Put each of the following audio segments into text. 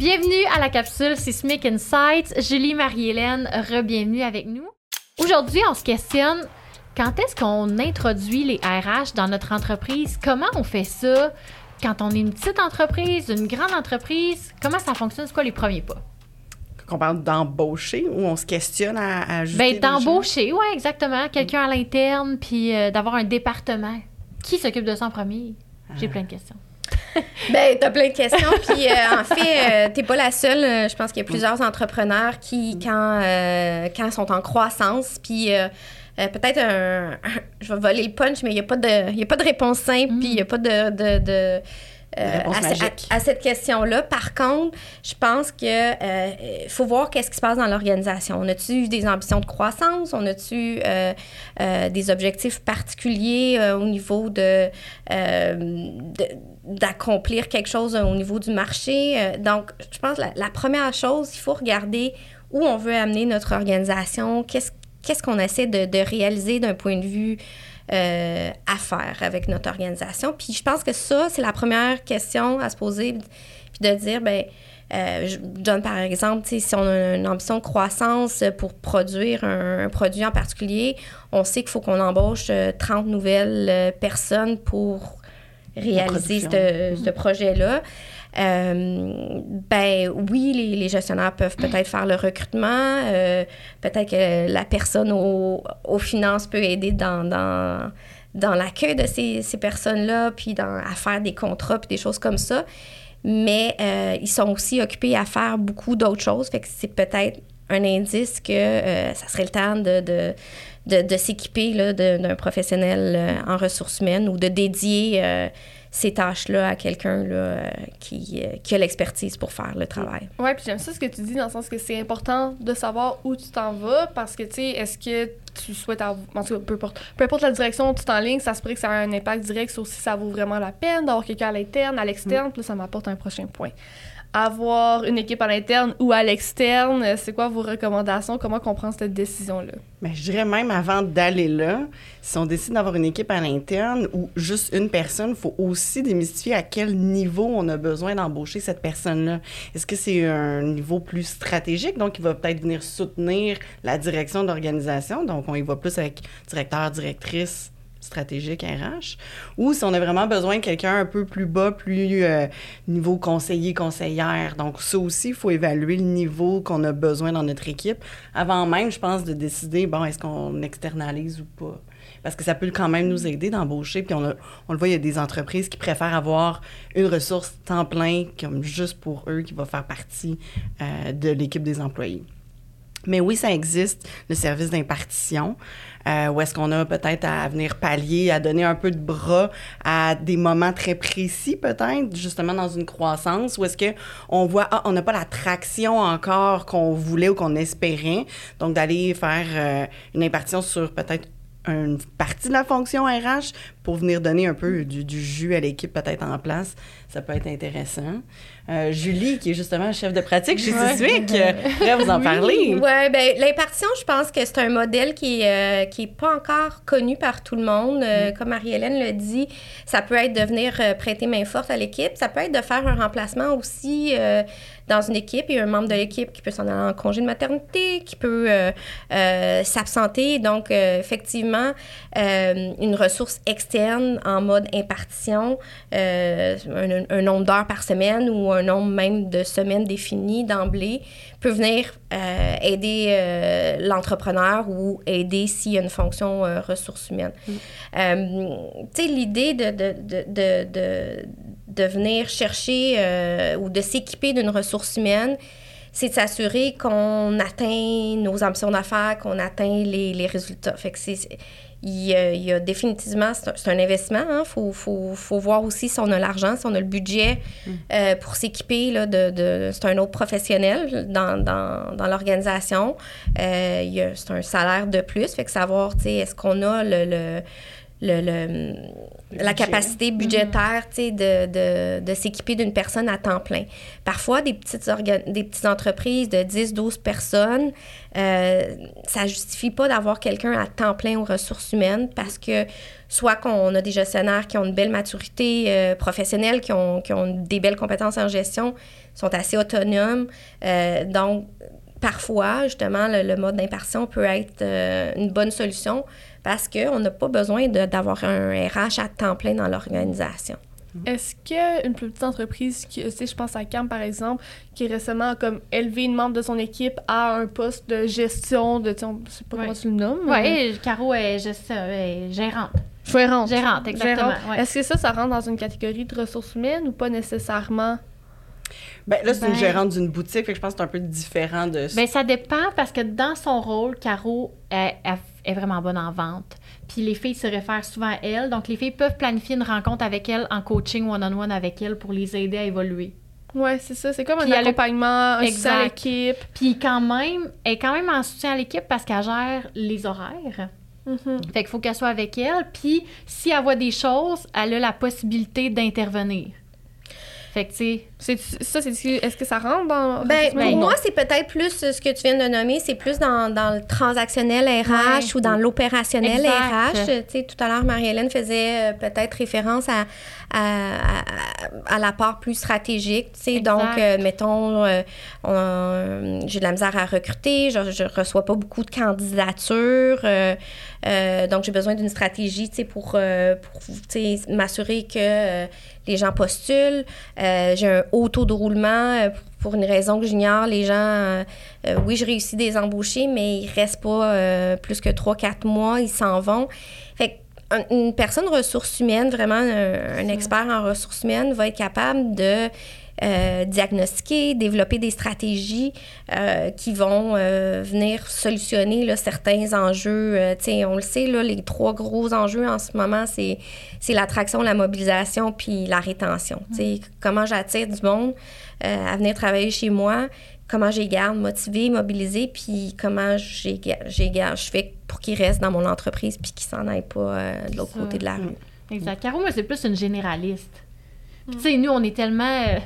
Bienvenue à la capsule Sismic Insights. Julie Marie-Hélène, re-bienvenue avec nous. Aujourd'hui, on se questionne quand est-ce qu'on introduit les RH dans notre entreprise? Comment on fait ça? Quand on est une petite entreprise, une grande entreprise, comment ça fonctionne? C'est quoi les premiers pas? Qu'on parle d'embaucher ou on se questionne à, à Ben, d'embaucher, oui, exactement. Quelqu'un à l'interne, puis euh, d'avoir un département. Qui s'occupe de ça en premier? J'ai plein de questions. ben, t'as plein de questions. Puis, euh, en fait, euh, t'es pas la seule. Euh, je pense qu'il y a plusieurs entrepreneurs qui, quand, quand ils sont en croissance, puis peut-être un, Je vais voler le punch, mais il n'y a, pas de, a pas de réponse simple, puis il n'y a pas de, de euh, à, cette question-là. Par contre, je pense que euh, faut voir qu'est-ce qui se passe dans l'organisation. On a-tu des ambitions de croissance? On a-tu euh, des objectifs particuliers au niveau de, d'accomplir quelque chose au niveau du marché? donc, je pense que la, première chose, il faut regarder où on veut amener notre organisation, qu'est-ce, qu'est-ce qu'on essaie de, de réaliser d'un point de vue euh, à faire avec notre organisation. Puis je pense que ça, c'est la première question à se poser, puis de dire, ben euh, je donne par exemple, si on a une ambition de croissance pour produire un, produit en particulier, on sait qu'il faut qu'on embauche 30 euh, nouvelles personnes pour réaliser ce, ce projet-là. Euh, ben oui, les, gestionnaires peuvent peut-être faire le recrutement. Euh, peut-être que la personne aux, finances peut aider dans, dans, dans l'accueil de ces, ces personnes-là, puis dans, à faire des contrats, puis des choses comme ça. Mais euh, ils sont aussi occupés à faire beaucoup d'autres choses. Fait que c'est peut-être un indice que ça serait le temps de, de de, de s'équiper d'un professionnel en ressources humaines ou de dédier ces tâches-là à quelqu'un là, euh, qui, euh, qui, a l'expertise pour faire le travail. Oui, puis j'aime ça ce que tu dis dans le sens que c'est important de savoir où tu t'en vas parce que, tu sais, est-ce que tu souhaites avoir, en tout cas, peu importe, peu importe la direction où tu t'enlignes, ça se pourrait que ça a un impact direct sur si ça vaut vraiment la peine d'avoir quelqu'un à l'interne, à l'externe, mm. puis ça m'apporte un prochain point avoir une équipe à l'interne ou à l'externe? C'est quoi vos recommandations? Comment on prend cette décision-là? Mais je dirais même avant d'aller là, si on décide d'avoir une équipe à l'interne ou juste une personne, il faut aussi démystifier à quel niveau on a besoin d'embaucher cette personne-là. Est-ce que c'est un niveau plus stratégique, donc il va peut-être venir soutenir la direction de l'organisation, donc on y va plus avec directeur, directrice, stratégique RH, ou si on a vraiment besoin de quelqu'un un peu plus bas, plus euh, niveau conseiller, conseillère. Donc, ça aussi, il faut évaluer le niveau qu'on a besoin dans notre équipe avant même, je pense, de décider, bon, est-ce qu'on externalise ou pas. Parce que ça peut quand même nous aider d'embaucher. Puis on, on, le voit, il y a des entreprises qui préfèrent avoir une ressource temps plein comme juste pour eux qui va faire partie euh, de l'équipe des employés. Mais oui, ça existe, le service d'impartition, euh, où est-ce qu'on a peut-être à venir pallier, à donner un peu de bras à des moments très précis, peut-être, justement dans une croissance, où est-ce qu'on voit, ah, on n'a pas la traction encore qu'on voulait ou qu'on espérait, donc d'aller faire euh, une impartition sur peut-être une partie de la fonction RH pour venir donner un peu du, du jus à l'équipe peut-être en place. Ça peut être intéressant. Euh, Julie, qui est justement chef de pratique chez ouais. Sismic, euh, vous en parler. Oui, bien, l'impartition, je pense que c'est un modèle qui n'est euh, qui est pas encore connu par tout le monde. Mm. Comme Marie-Hélène le dit, ça peut être de venir prêter main forte à l'équipe. Ça peut être de faire un remplacement aussi dans une équipe. Il y a un membre de l'équipe qui peut s'en aller en congé de maternité, qui peut s'absenter. Donc, effectivement, une ressource externe en mode impartition, un, un, nombre d'heures par semaine ou un un nombre même de semaines définies d'emblée peut venir euh, aider euh, l'entrepreneur ou aider s'il y a une fonction euh, ressources humaines. Mm. tu sais, l'idée de, de, de, de, de venir chercher ou de s'équiper d'une ressource humaine, c'est de s'assurer qu'on atteint nos ambitions d'affaires, qu'on atteint les, les résultats. Fait que c'est il y a, définitivement, c'est un, investissement. Il hein. faut, faut, faut, voir aussi si on a l'argent, si on a le budget mm. euh, pour s'équiper. De, de, c'est un autre professionnel dans, dans, dans l'organisation. Euh, c'est un salaire de plus. Fait que savoir, est-ce qu'on a le, le le, le- la capacité budgétaire tu sais, de, de, de s'équiper d'une personne à temps plein. Parfois, des petites, des petites entreprises de 10-12 personnes, euh, ça justifie pas d'avoir quelqu'un à temps plein aux ressources humaines parce que soit qu'on a des gestionnaires qui ont une belle maturité euh, professionnelle, qui ont, qui ont des belles compétences en gestion, sont assez autonomes. Euh, donc, parfois, justement, le, le mode d'impartition peut être une bonne solution parce qu'on n'a pas besoin d'avoir un RH à temps plein dans l'organisation. Est-ce qu'une plus petite entreprise, qui, tu sais, je pense à Cam par exemple, qui récemment a comme élevé une membre de son équipe à un poste de gestion, de, tu sais, on- je sais pas Ouais. comment tu le nommes. mais- Oui, Caro est, gest- est gérante. Gérante. Gérante, exactement. Ouais. Est-ce que ça, ça rentre dans une catégorie de ressources humaines ou pas nécessairement? Ben, là, c'est Ben- une gérante d'une boutique, fait que je pense que c'est un peu différent de Ben, ça dépend parce que dans son rôle, Caro elle- elle est vraiment bonne en vente. Puis les filles se réfèrent souvent à elle. Donc, les filles peuvent planifier une rencontre avec elle en coaching one-on-one avec elle pour les aider à évoluer. Ouais, c'est ça. C'est comme Puis un accompagnement, un soutien à Exact. l'équipe. Puis quand même, elle est quand même en soutien à l'équipe parce qu'elle gère les horaires. Mhm. Fait qu'il faut qu'elle soit avec elle. Puis si elle voit des choses, elle a la possibilité d'intervenir. Fait que, tu sais, C'est ça, c'est est-ce que ça rentre dans Ben, pour moi, c'est peut-être plus euh, ce que tu viens de nommer, c'est plus dans, dans le transactionnel RH Ouais. ou dans l'opérationnel. RH. Tu sais, tout à l'heure, Marie-Hélène faisait euh, peut-être référence à, à, à, à la part plus stratégique. Tu sais, Exact. donc, euh, mettons, euh, on- j'ai de la misère à recruter, je, je reçois pas beaucoup de candidatures, euh, donc j'ai besoin d'une stratégie, tu sais, pour, pour tu sais, m'assurer que les gens postulent. J'ai un haut taux de roulement euh, pour- une raison que j'ignore. Les gens, euh, euh, oui, je réussis des embauchés, mais ils restent pas plus que 3-4 mois, ils s'en vont. Fait que une personne ressources humaines, vraiment un, un expert en ressources humaines, va être capable de euh, diagnostiquer, développer des stratégies euh, qui vont euh, venir solutionner là, certains enjeux. On le sait, là, les trois gros enjeux en ce moment, c'est, c'est l'attraction, la mobilisation puis la rétention. Comment j'attire du monde à venir travailler chez moi, comment je les garde motivés, mobilisés, puis comment je fais pour qu'ils restent dans mon entreprise puis qu'ils s'en aillent pas euh, de l'autre côté de la rue. Exact. Caro, moi, c'est plus une généraliste. Puis, Tu sais, nous, on est tellement. euh,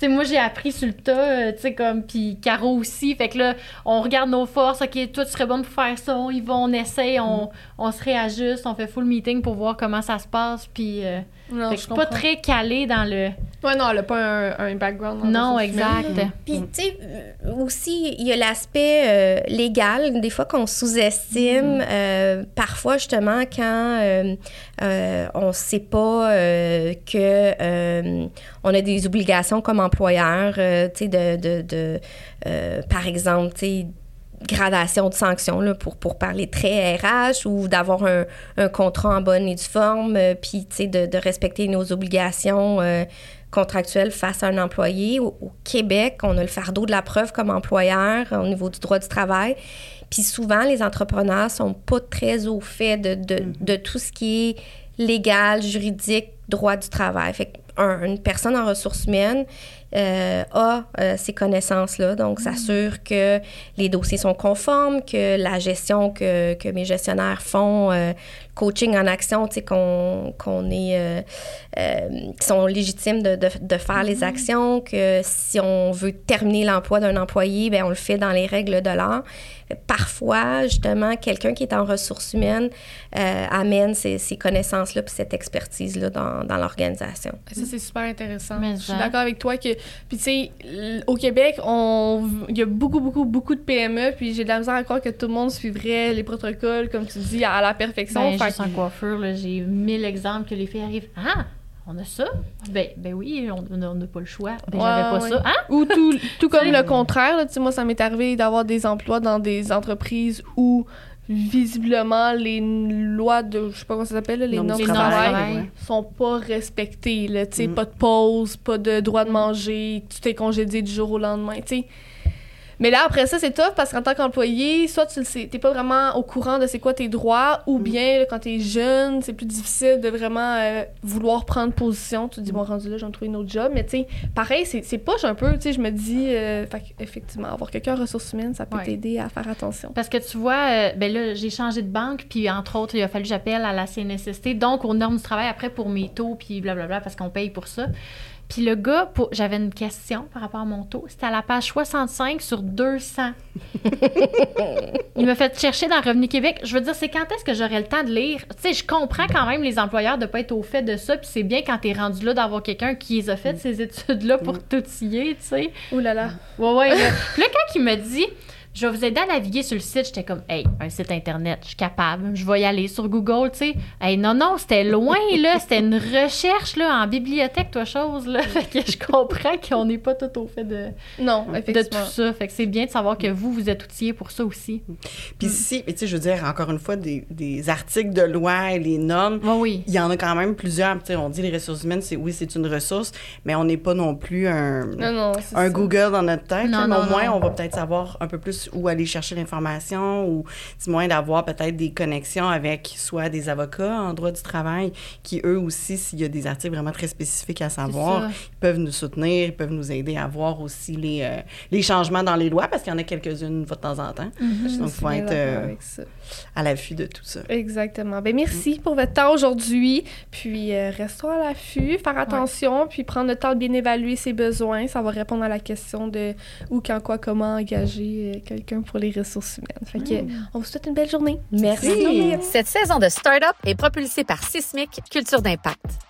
sais, moi, j'ai appris sur le tas, euh, tu sais, comme. Puis Caro aussi. Fait que là, on regarde nos forces. OK, toi, tu serais bonne pour faire ça. On y va, on essaye, on, on se réajuste, on fait full meeting pour voir comment ça se passe. Puis. euh, Non, je suis pas très calée dans le. Ouais, non, elle a pas un, un background. en Non, exact. humaines. Puis, tu sais, euh, aussi, il y a l'aspect euh, légal, des fois qu'on sous-estime. euh, parfois, justement, quand euh, euh, on ne sait pas euh, que euh, on a des obligations comme employeur, euh, tu sais, de, de, de, euh, par exemple, tu sais, gradation de sanctions là, pour, pour parler très RH ou d'avoir un, un contrat en bonne et due forme, euh, puis de, de respecter nos obligations euh, contractuelles face à un employé. Au, au Québec, on a le fardeau de la preuve comme employeur euh, au niveau du droit du travail. Puis souvent, les entrepreneurs sont pas très au fait de, de, de tout ce qui est légal, juridique, droit du travail. Fait qu'un- une personne en ressources humaines euh, a euh, ces connaissances-là, donc s'assure que les dossiers sont conformes, que la gestion que, que mes gestionnaires font, euh, coaching en action, tu sais, qu'on qu'on est, euh, euh, qui sont légitimes de, de, de faire les actions, que si on veut terminer l'emploi d'un employé, ben on le fait dans les règles de l'art. Parfois, justement, quelqu'un qui est en ressources humaines euh, amène ces, ces connaissances-là puis cette expertise-là dans, dans l'organisation. Ça, c'est super intéressant. Mais je suis d'accord avec toi que. Puis, tu sais, au Québec, on... il y a beaucoup, beaucoup, beaucoup de PME. Puis, j'ai de la misère à croire que tout le monde suivrait les protocoles, comme tu dis, à la perfection. Ben, Fait juste en coiffure, j'ai mille exemples que les filles arrivent. Ah, on a ça? Ben, ben oui, on n'a pas le choix. Ben, Ouais, j'avais pas ouais. ça. Hein? Ou tout, tout comme le contraire. Là, Tu sais, moi, ça m'est arrivé d'avoir des emplois dans des entreprises où, visiblement, les lois de. Je sais pas comment ça s'appelle, les Normes de travail, sont pas respectées. Là, tu sais, Mm. Pas de pause, pas de droit de manger, tu t'es congédié du jour au lendemain. tu sais. Mais là, après ça, c'est tough parce qu'en tant qu'employé, soit tu t'es pas vraiment au courant de c'est quoi tes droits, ou bien là, quand t'es jeune, c'est plus difficile de vraiment euh, vouloir prendre position. Tu te dis, bon, rendu là, j'ai trouvé une autre job. Mais tu sais, pareil, c'est poche un peu. Tu sais, je me dis, euh, effectivement, avoir quelqu'un en ressources humaines, ça peut Ouais. t'aider à faire attention. Parce que tu vois, euh, ben là, j'ai changé de banque, puis entre autres, il a fallu que j'appelle à la CNSST, donc aux normes du travail après pour mes taux, puis blablabla, parce qu'on paye pour ça. Puis le gars, pour... j'avais une question par rapport à mon taux. C'était à la page 65 sur 200. il m'a fait chercher dans Revenu Québec. Je veux dire, c'est quand est-ce que j'aurais le temps de lire? Tu sais, je comprends quand même les employeurs de pas être au fait de ça, puis c'est bien quand t'es rendu là d'avoir quelqu'un qui les a fait ces études-là pour tout y est, tu sais. Ouh là là. Ouais, ouais. là. Puis là, quand il m'a dit, je vais vous aider à naviguer sur le site, j'étais comme, hey, un site internet, je suis capable, je vais y aller sur Google, tu sais. Hey, non, non, c'était loin, là. C'était une recherche, là, en bibliothèque, toi, chose, là. Fait que je comprends qu'on n'est pas tout au fait de, Non, de effectivement. tout ça. Fait que c'est bien de savoir que vous, vous êtes outillés pour ça aussi. Puis si, tu sais, je veux dire, encore une fois, des, des articles de loi et les normes, Oui, oui. il y en a quand même plusieurs. Tu sais, on dit les ressources humaines, c'est oui, c'est une ressource, mais on n'est pas non plus un, Non, non, un ça. Google dans notre tête. Non, mais non, au moins, non. on va peut-être savoir un peu plus où aller chercher l'information ou du moins d'avoir peut-être des connexions avec soit des avocats en droit du travail qui, eux aussi, s'il y a des articles vraiment très spécifiques à savoir, ils peuvent nous soutenir, ils peuvent nous aider à voir aussi les, euh, les changements dans les lois parce qu'il y en a quelques-unes de temps en temps. Mhm. Donc, suis faut être euh, à l'affût de tout ça. Exactement. Ben merci pour votre temps aujourd'hui. Puis euh, restons à l'affût, faire attention, puis prendre le temps de bien évaluer ses besoins. Ça va répondre à la question de où, quand, quoi, comment engager quelqu'un pour les ressources humaines. Fait que on vous souhaite une belle journée. Merci. Cette saison de Startup est propulsée par Sismic Culture d'impact.